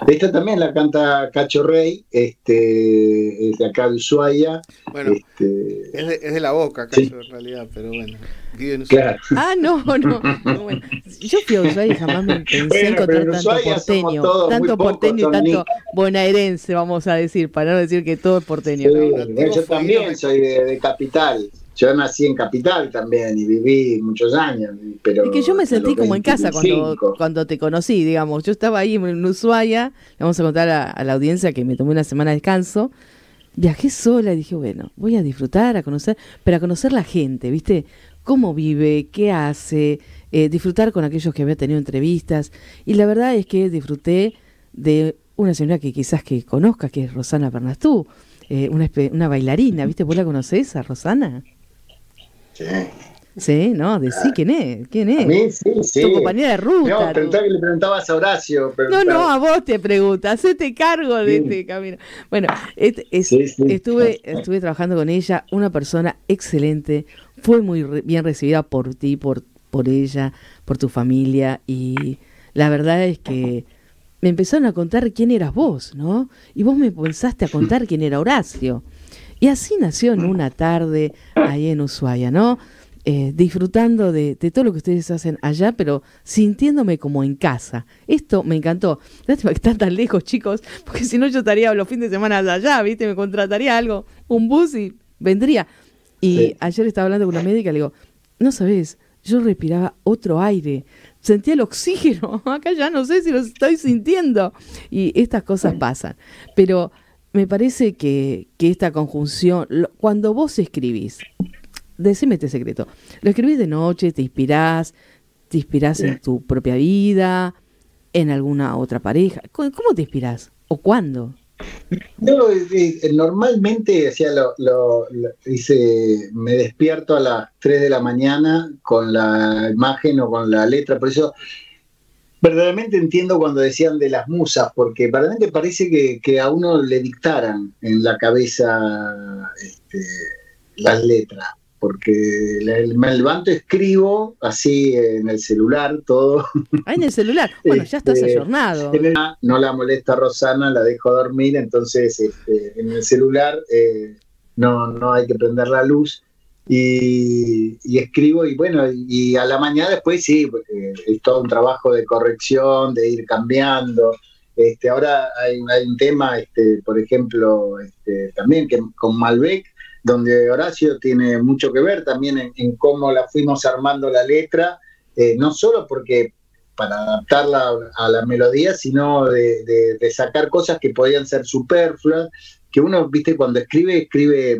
Esta también la canta Cacho Rey, este, es de acá de Ushuaia. Bueno, este, es, de, es de la boca, Cacho, Sí. en realidad, pero bueno. vive en claro. Ah, no, no. no, bueno. Yo fui a Ushuaia y jamás me pensé Bueno, encontrar en tanto Ushuaia porteño. Tanto porteño y tanto bonaerense, vamos a decir, para no decir que todo es porteño. Sí, cabrón. bueno, yo también soy de, de capital. Yo nací en capital también y viví muchos años. Pero Es que yo me sentí como en casa cuando, 25. cuando te conocí, digamos. Yo estaba ahí en Ushuaia, le vamos a contar a, a la audiencia que me tomé una semana de descanso. Viajé sola y dije, bueno, voy a disfrutar, a conocer, pero a conocer la gente, ¿viste? Cómo vive, qué hace, eh, disfrutar con aquellos que había tenido entrevistas. Y la verdad es que disfruté de una señora que quizás que conozcas, que es Rosana Bernastú, eh, una, una bailarina, ¿viste? ¿Vos la conocés a Rosana? Sí. Sí, ¿no? Decí quién es, quién A es. mí sí, sí. Tu compañera de ruta. No, preguntaba que le preguntabas a Horacio. No, preguntaba- no, a vos te pregunta, hacete cargo de Sí. este camino. Bueno, et- es- Sí, sí. estuve, estuve trabajando con ella, una persona excelente, fue muy re- bien recibida por ti, por, por ella, por tu familia, y la verdad es que me empezaron a contar quién eras vos, ¿no? Y vos me pensaste a contar quién era Horacio. Y así nació en una tarde ahí en Ushuaia, ¿no? Eh, disfrutando de, de todo lo que ustedes hacen allá, pero sintiéndome como en casa. Esto me encantó. Lástima que están tan lejos, chicos, porque si no yo estaría los fines de semana allá, ¿viste? Me contrataría algo, un bus y vendría. Y Sí. ayer estaba hablando con una médica y le digo, no sabes, yo respiraba otro aire, sentía el oxígeno, (laughs) acá ya no sé si lo estoy sintiendo. Y estas cosas pasan. Pero me parece que, que esta conjunción, lo- cuando vos escribís, decime este secreto, lo escribís de noche, te inspirás, te inspirás en tu propia vida, en alguna otra pareja. ¿Cómo te inspirás? ¿O cuándo? Eh, normalmente o sea, lo, lo- lo- hice, me despierto a las 3 de la mañana con la imagen o con la letra, por eso verdaderamente entiendo cuando decían de las musas, porque verdaderamente parece que, que a uno le dictaran en la cabeza este, las letras, porque me levanto, escribo así en el celular todo. Ah, en el celular. (laughs) Bueno, ya estás Este, ayornado. No la molesta Rosana, la dejo dormir, entonces este, en el celular eh, no, no hay que prender la luz y, escribo y bueno, y a la mañana después sí, es todo un trabajo de corrección, de ir cambiando. Este, ahora hay, hay un tema, este, por ejemplo, este, también que con Malbec, donde Horacio tiene mucho que ver también en, cómo la fuimos armando la letra, eh, no solo porque para adaptarla a la melodía, sino de- de sacar cosas que podían ser superfluas, que uno, viste, cuando escribe, escribe,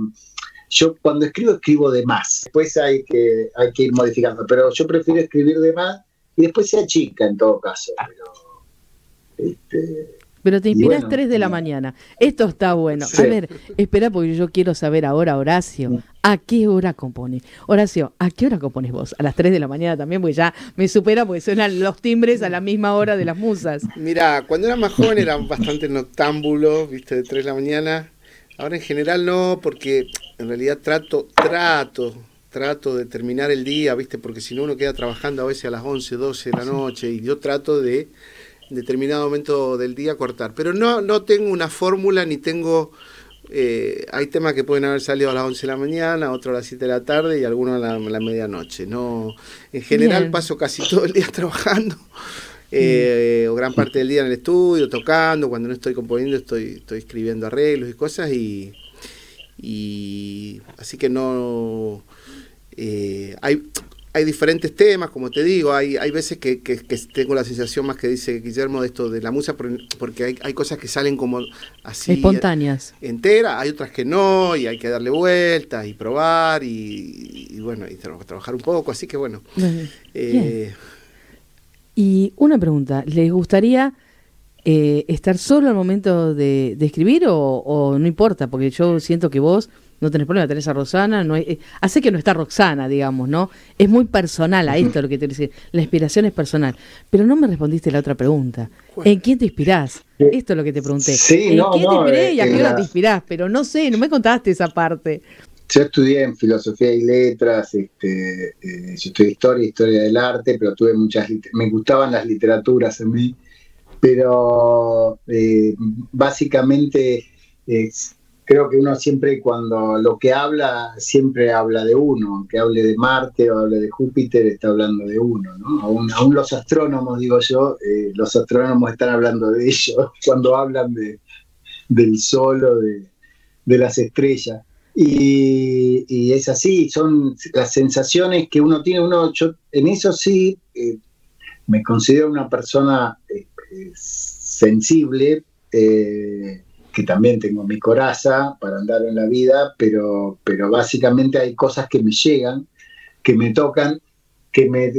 yo cuando escribo, escribo de más, después hay que, hay que ir modificando, pero yo prefiero escribir de más y después sea chica en todo caso, pero... Este, Pero te y inspirás bueno, 3 de la mañana. Esto está bueno. Sí. A ver, espera porque yo quiero saber ahora, Horacio, ¿a qué hora compone? Horacio, ¿a qué hora compones vos? A las 3 de la mañana también, porque ya me supera porque suenan los timbres a la misma hora de las musas. Mira, cuando era más joven era bastante noctámbulo, viste, de 3 de la mañana. Ahora en general no, porque en realidad trato, trato, trato de terminar el día, viste, porque si no uno queda trabajando a veces a las 11, 12 de la noche y yo trato de en determinado momento del día cortar. Pero no, no tengo una fórmula ni tengo... eh, hay temas que pueden haber salido a las 11 de la mañana, otros a las 7 de la tarde y algunos a la, a la medianoche. No, en general Bien. paso casi todo el día (laughs) trabajando eh, o gran parte del día en el estudio, tocando, cuando no estoy componiendo estoy, estoy escribiendo arreglos y cosas y, y así que no eh, hay, hay diferentes temas, como te digo, hay, hay veces que, que- que tengo la sensación más que dice Guillermo de esto de la musa, por- porque hay, hay cosas que salen como así Espontáneas. entera, hay otras que no, y hay que darle vueltas y probar y, y bueno, y tra- trabajar un poco, así que bueno. eh, Y una pregunta, ¿les gustaría eh, estar solo al momento de, de escribir o, o no importa? Porque yo siento que vos no tenés problema, tenés a Rosana, no hay, eh, hace que no está Roxana, digamos, ¿no? Es muy personal a esto lo que te decir, la inspiración es personal. Pero no me respondiste la otra pregunta. ¿En quién te inspirás? Esto es lo que te pregunté. Sí, ¿En no, quién no, te inspiré eh, y a qué en hora te inspirás? Pero no sé, no me contaste esa parte. yo estudié en filosofía y letras, este, eh, yo estudié historia, historia del arte, pero tuve muchas, me gustaban las literaturas a mí, pero eh, básicamente creo que uno siempre cuando lo que habla, siempre habla de uno, aunque hable de Marte o hable de Júpiter, está hablando de uno, ¿no? Aún, los astrónomos, digo yo, eh, los astrónomos están hablando de ellos (laughs) cuando hablan de, del sol o de, de las estrellas. Y, es así, son las sensaciones que uno tiene, uno, yo en eso sí eh, me considero una persona sensible, eh, que también tengo mi coraza para andar en la vida, pero, pero básicamente hay cosas que me llegan, que me tocan, que me,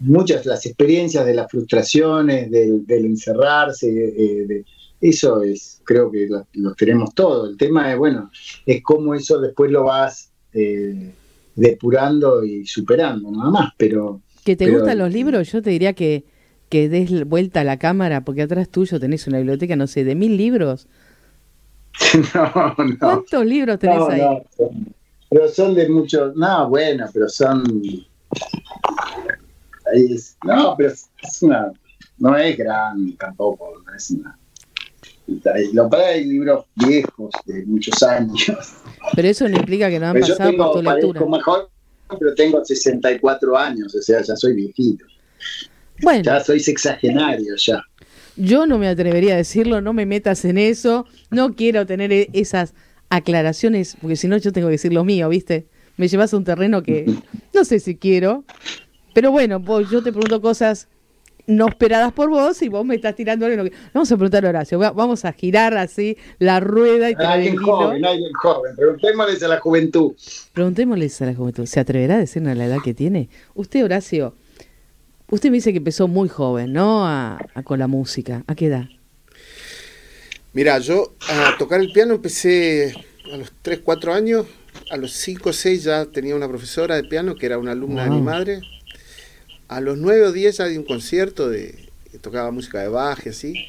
muchas las experiencias de las frustraciones, del, encerrarse, de, eso es, creo que lo, tenemos todo. El tema es, bueno, es cómo eso después lo vas eh, depurando y superando, nada más. Pero. ¿Que te gustan los libros? Yo te diría que, que des vuelta a la cámara, porque atrás tuyo tenés una biblioteca, no sé, de mil libros. (laughs) no, no. ¿Cuántos libros tenés ahí? pero son de muchos. No, bueno, pero son. no, pero es una. No es grande tampoco, no es una lo para hay libros viejos de muchos años. Pero eso no implica que no han pasado por tu lectura. mejor, pero tengo 64 años, o sea, ya soy viejito. Bueno. Ya soy sexagenario ya. Yo no me atrevería a decirlo, no me metas en eso, no quiero tener e-, esas aclaraciones, porque si no yo tengo que decir lo mío, ¿viste? Me llevas a un terreno que (laughs) no sé si quiero, pero bueno, pues yo te pregunto cosas no esperadas por vos y vos me estás tirando que... Vamos a preguntar a Horacio, vamos a girar así la rueda y Alguien joven, alguien joven, preguntémosles a la juventud. Preguntémosles a la juventud, ¿se atreverá a decirnos la edad que tiene? Usted, Horacio, usted me dice que empezó muy joven, ¿no? A, con la música. ¿A qué edad? Mira, yo a tocar el piano empecé a los 3, 4 años. A los 5 o 6 ya tenía una profesora de piano que era una alumna de mi madre a los 9 o 10 ya di un concierto de tocaba música de baje así,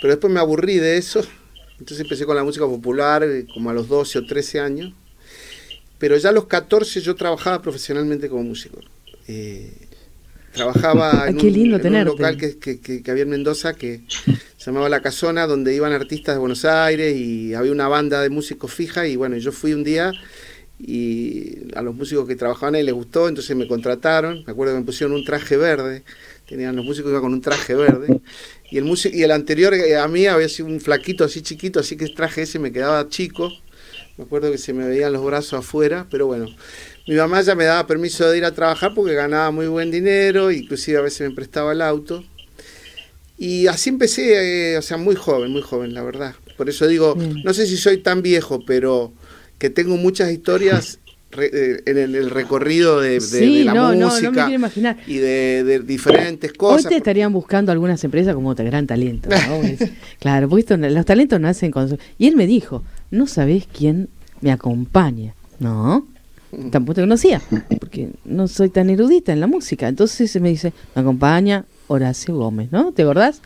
pero después me aburrí de eso, entonces empecé con la música popular eh, como a los 12 o 13 años, pero ya a los 14 yo trabajaba profesionalmente como músico. Eh, trabajaba en, un, local que, que, había en Mendoza que se llamaba La Casona, donde iban artistas de Buenos Aires y había una banda de músicos fija y bueno, yo fui un día y a los músicos que trabajaban ahí les gustó, entonces me contrataron, me acuerdo que me pusieron un traje verde, tenían los músicos con un traje verde, y el, músico, y el anterior eh, a mí había sido un flaquito así chiquito, así que el traje ese me quedaba chico, me acuerdo que se me veían los brazos afuera, pero bueno, mi mamá ya me daba permiso de ir a trabajar porque ganaba muy buen dinero, inclusive a veces me prestaba el auto, y así empecé, eh, o sea, muy joven, muy joven, la verdad. Por eso digo, no sé si soy tan viejo, pero que tengo muchas historias (laughs) eh, en el, recorrido de, la música y de, diferentes cosas. Hoy te estarían buscando algunas empresas como gran talento. (laughs) claro, porque los talentos nacen con... Y él me dijo, no sabés quién me acompaña. No, tampoco te conocía, porque no soy tan erudita en la música. Entonces me dice, me acompaña Horacio Gómez, ¿no? ¿Te acordás?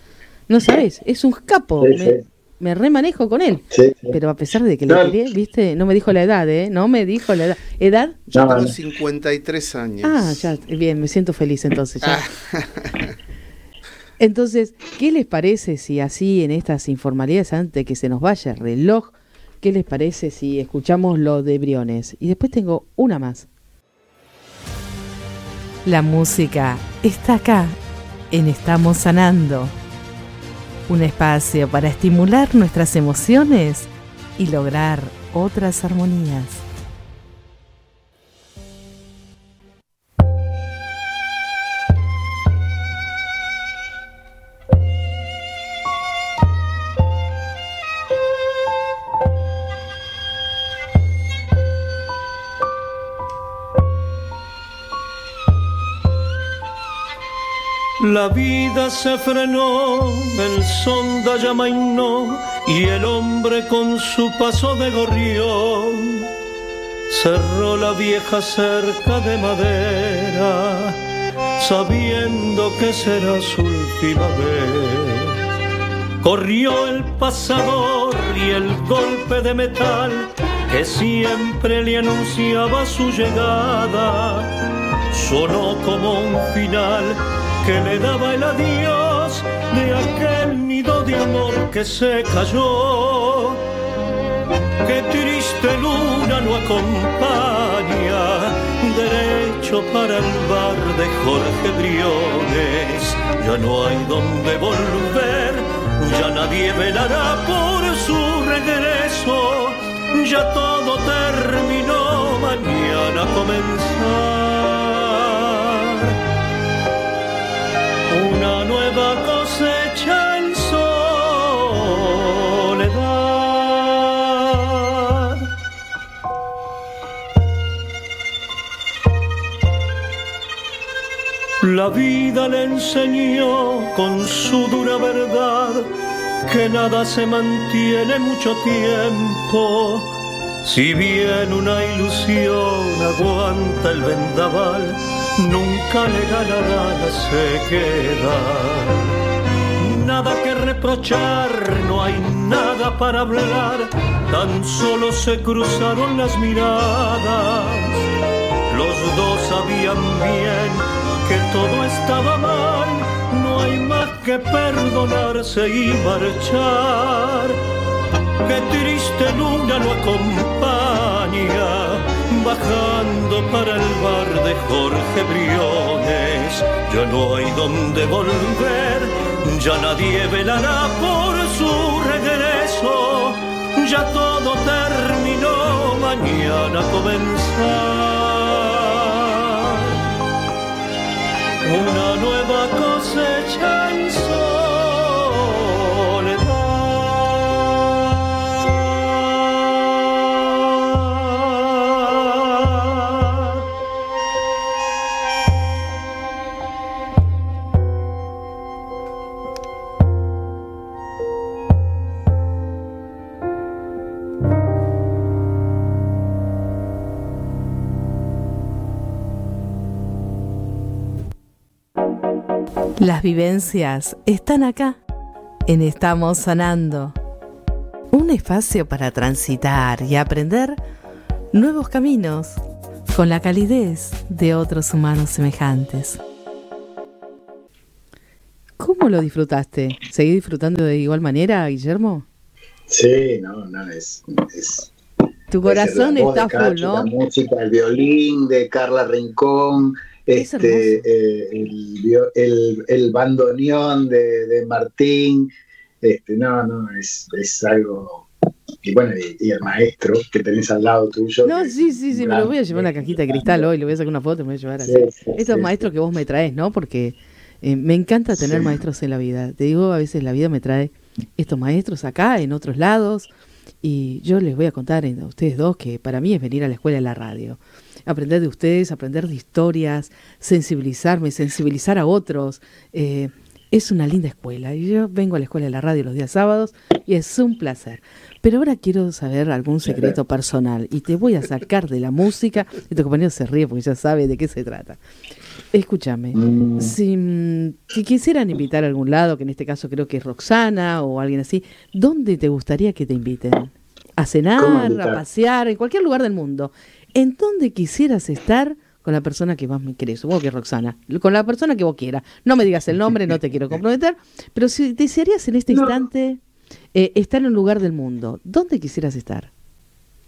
No sabés, es un capo me remanejo con él. Pero a pesar de que lo quería, viste, no me dijo la edad, ¿eh? No me dijo la edad. ¿Edad? Yo tengo 53 años. Ah, ya, bien, me siento feliz entonces. Ya. (laughs) entonces, ¿qué les parece si así en estas informalidades, antes de que se nos vaya el reloj, qué les parece si escuchamos lo de Briones? Y después tengo una más. La música está acá, en Estamos Sanando un espacio para estimular nuestras emociones y lograr otras armonías. La vida se frenó, el sonda ya mainó y el hombre con su paso de gorrión cerró la vieja cerca de madera, sabiendo que será su última vez. Corrió el pasador y el golpe de metal que siempre le anunciaba su llegada, sonó como un final que le daba el adiós de aquel nido de amor que se cayó. Qué triste luna lo acompaña, derecho para el bar de Jorge Briones. Ya no hay donde volver, ya nadie velará por su regreso ya todo terminó, mañana comenzar. La vida le enseñó con su dura verdad que nada se mantiene mucho tiempo. Si bien una ilusión aguanta el vendaval, nunca le ganará la sequedad. Nada que reprochar, no hay nada para hablar, tan solo se cruzaron las miradas. Los dos sabían bien que todo estaba mal no hay más que perdonarse y marchar. Qué triste luna lo acompaña, bajando para el bar de Jorge Briones. Ya no hay donde volver, ya nadie velará por su regreso. Ya todo terminó, mañana comenzar. Una nueva cosecha Las vivencias están acá, en Estamos Sanando. Un espacio para transitar y aprender nuevos caminos con la calidez de otros humanos semejantes. ¿Cómo lo disfrutaste? ¿Seguís disfrutando de igual manera, Guillermo? Sí, no, no, es. es Tu corazón es está full, ¿no? La música, el violín de Carla Rincón, este, eh, el, el, el bandoneón de, de Martín. Este, no, no, es, es algo. Y bueno, y, y el maestro que tenés al lado tuyo. No, sí, sí, sí, me lo voy a llevar una cajita de cristal hoy, le voy a sacar una foto, me voy a llevar así. Sí, sí, Estos sí, maestros que vos me traes, ¿no? Porque eh, me encanta tener maestros en la vida. Te digo, a veces la vida me trae estos maestros acá, en otros lados, y yo les voy a contar a ustedes dos que para mí es venir a la escuela de la radio. Aprender de ustedes, aprender de historias, sensibilizarme, sensibilizar a otros. eh, es una linda escuela. Y yo vengo a la escuela de la radio los días sábados y es un placer. Pero ahora quiero saber algún secreto personal y te voy a sacar de la música. Y tu compañero se ríe porque ya sabe de qué se trata. Escúchame, Mm. si, mm, si quisieran invitar a algún lado, que en este caso creo que es Roxana o alguien así, ¿dónde te gustaría que te inviten? ¿A ¿Cómo cenar, a pasear, en cualquier lugar del mundo? ¿En dónde quisieras estar con la persona que más me querés? Supongo que Roxana. Con la persona que vos quieras. No me digas el nombre, no te quiero (laughs) comprometer, pero si desearías en este No. instante eh, estar en un lugar del mundo, ¿dónde quisieras estar?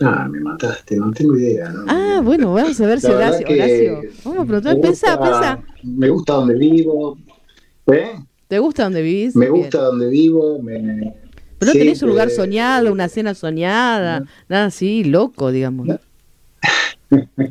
Ah, me mataste, no tengo idea. ¿no? Ah, bueno, vamos a ver si Horacio. Horacio, vamos a preguntar, pensá, pensá. Me gusta donde vivo. ¿eh? ¿Te gusta donde vivís? Me Bien. gusta donde vivo. Me, Pero no sí, tenés un lugar soñado, una cena soñada, No. nada así, loco, digamos. No.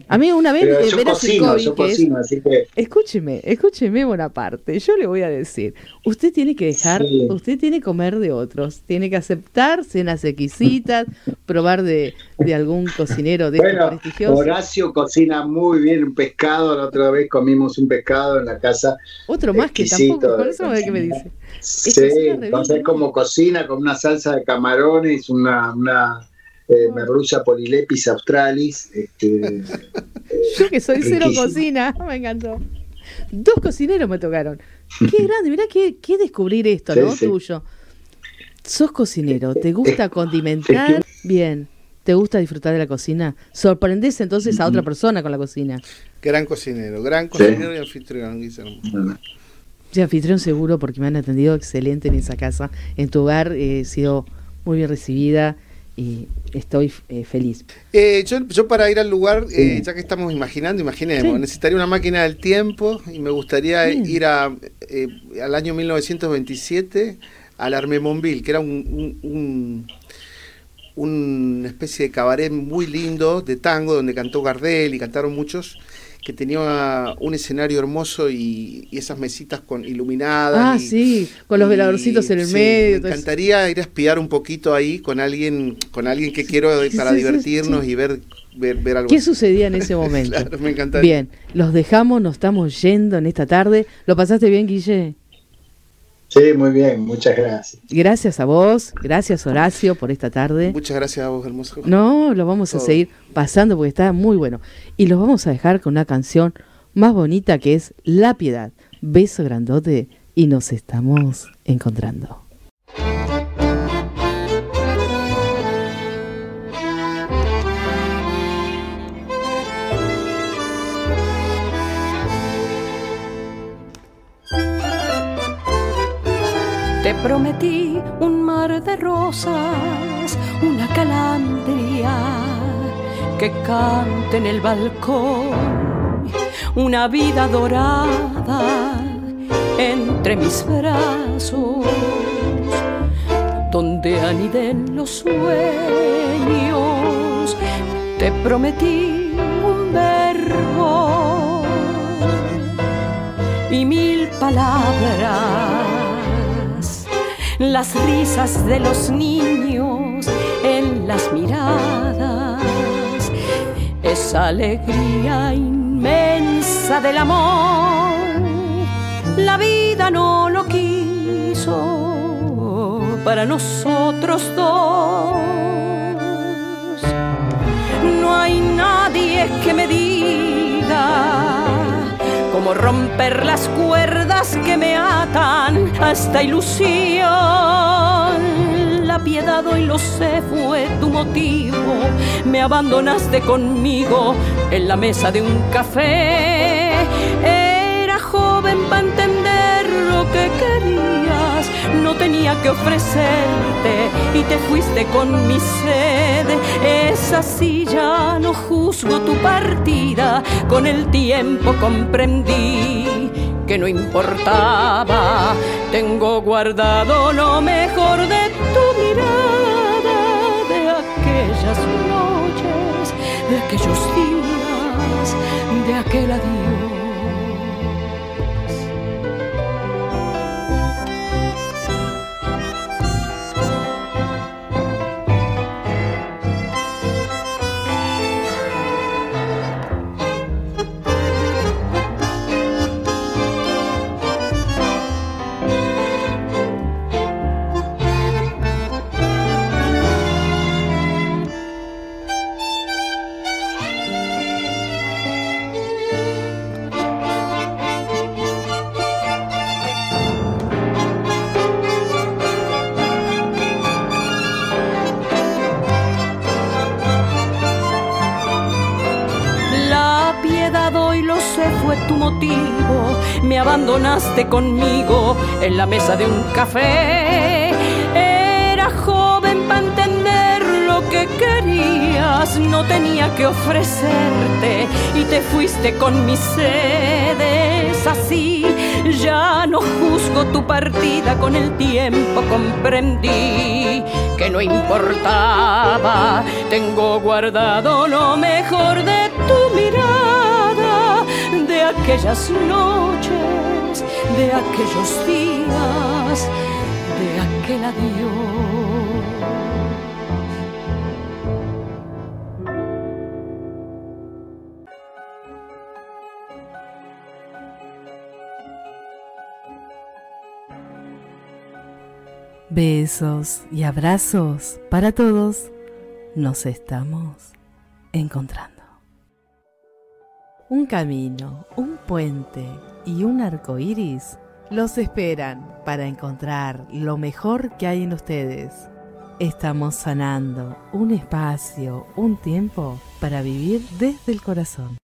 A mí una vez eh, yo cocino, yo que es- cocino, así que Escúcheme, escúcheme Bonaparte, yo le voy a decir, usted tiene que dejar, Sí. usted tiene que comer de otros, tiene que aceptar cenas exquisitas, probar de, de algún cocinero de Bueno, prestigiosos. Horacio cocina muy bien un pescado. La otra vez comimos un pescado en la casa. Otro más que tampoco, por eso ve qué me dice. Sí, entonces como cocina con una salsa de camarones, una, una eh, Oh. merluza polilepis australis. Este, (laughs) Yo que soy cero cocina, (laughs) me encantó. Dos cocineros me tocaron. Qué (laughs) grande, mirá qué, qué descubrir esto, Sí, ¿no? sí. Tuyo. Sos cocinero, te gusta condimentar, bien. ¿Te gusta disfrutar de la cocina? ¿Sorprendes entonces a otra persona con la cocina? Gran cocinero, gran cocinero y anfitrión, Guillermo. Sí, anfitrión seguro porque me han atendido excelente en esa casa. En tu hogar he sido muy bien recibida y estoy eh, feliz. Eh, yo, para ir al lugar, eh, ya que estamos imaginando, imaginemos, necesitaría una máquina del tiempo y me gustaría ir a, al año 1927 al Armemonville, que era un, una especie de cabaret muy lindo de tango donde cantó Gardel y cantaron muchos que tenía un escenario hermoso y, esas mesitas con iluminadas. Ah, sí, con los veladorcitos en el medio. Me encantaría ir a espiar un poquito ahí con alguien, con alguien que quiero para divertirnos y ver, ver, algo. ¿Qué sucedía en (laughs) ese momento? claro, me encantaría. Bien, los dejamos, nos estamos yendo en esta tarde. ¿Lo pasaste bien, Guille? Sí, muy bien, muchas gracias. Gracias a vos, gracias Horacio por esta tarde. Muchas gracias a vos, hermoso. No, lo vamos a seguir pasando porque está muy bueno. Y los vamos a dejar con una canción más bonita que es La Piedad. Beso grandote y nos estamos encontrando. Prometí un mar de rosas, una calandria que cante en el balcón, una vida dorada entre mis brazos, donde aniden los sueños. Te prometí un verbo y mil palabras las risas de los niños en las miradas, esa alegría inmensa del amor. La vida no lo quiso para nosotros dos. No hay nadie que me diga como romper las cuerdas que me atan a esta ilusión. La piedad hoy lo sé, fue tu motivo. Me abandonaste conmigo en la mesa de un café. Era joven para entender lo que que ofrecerte y te fuiste con mi sed. Es así, ya no juzgo tu partida, con el tiempo comprendí que no importaba. Tengo guardado lo mejor de tu mirada, de aquellas noches, de aquellos días, de aquel adiós. Abandonaste conmigo en la mesa de un café. Era joven para entender lo que querías, no tenía que ofrecerte y te fuiste con mis sedes así. Ya no juzgo tu partida, con el tiempo comprendí que no importaba. Tengo guardado lo mejor de tu mirada, de aquellas noches de aquellos días, de aquel adiós. Besos y abrazos para todos. Nos estamos encontrando. Un camino, un puente y un arco iris los esperan para encontrar lo mejor que hay en ustedes. Estamos sanando un espacio, un tiempo para vivir desde el corazón.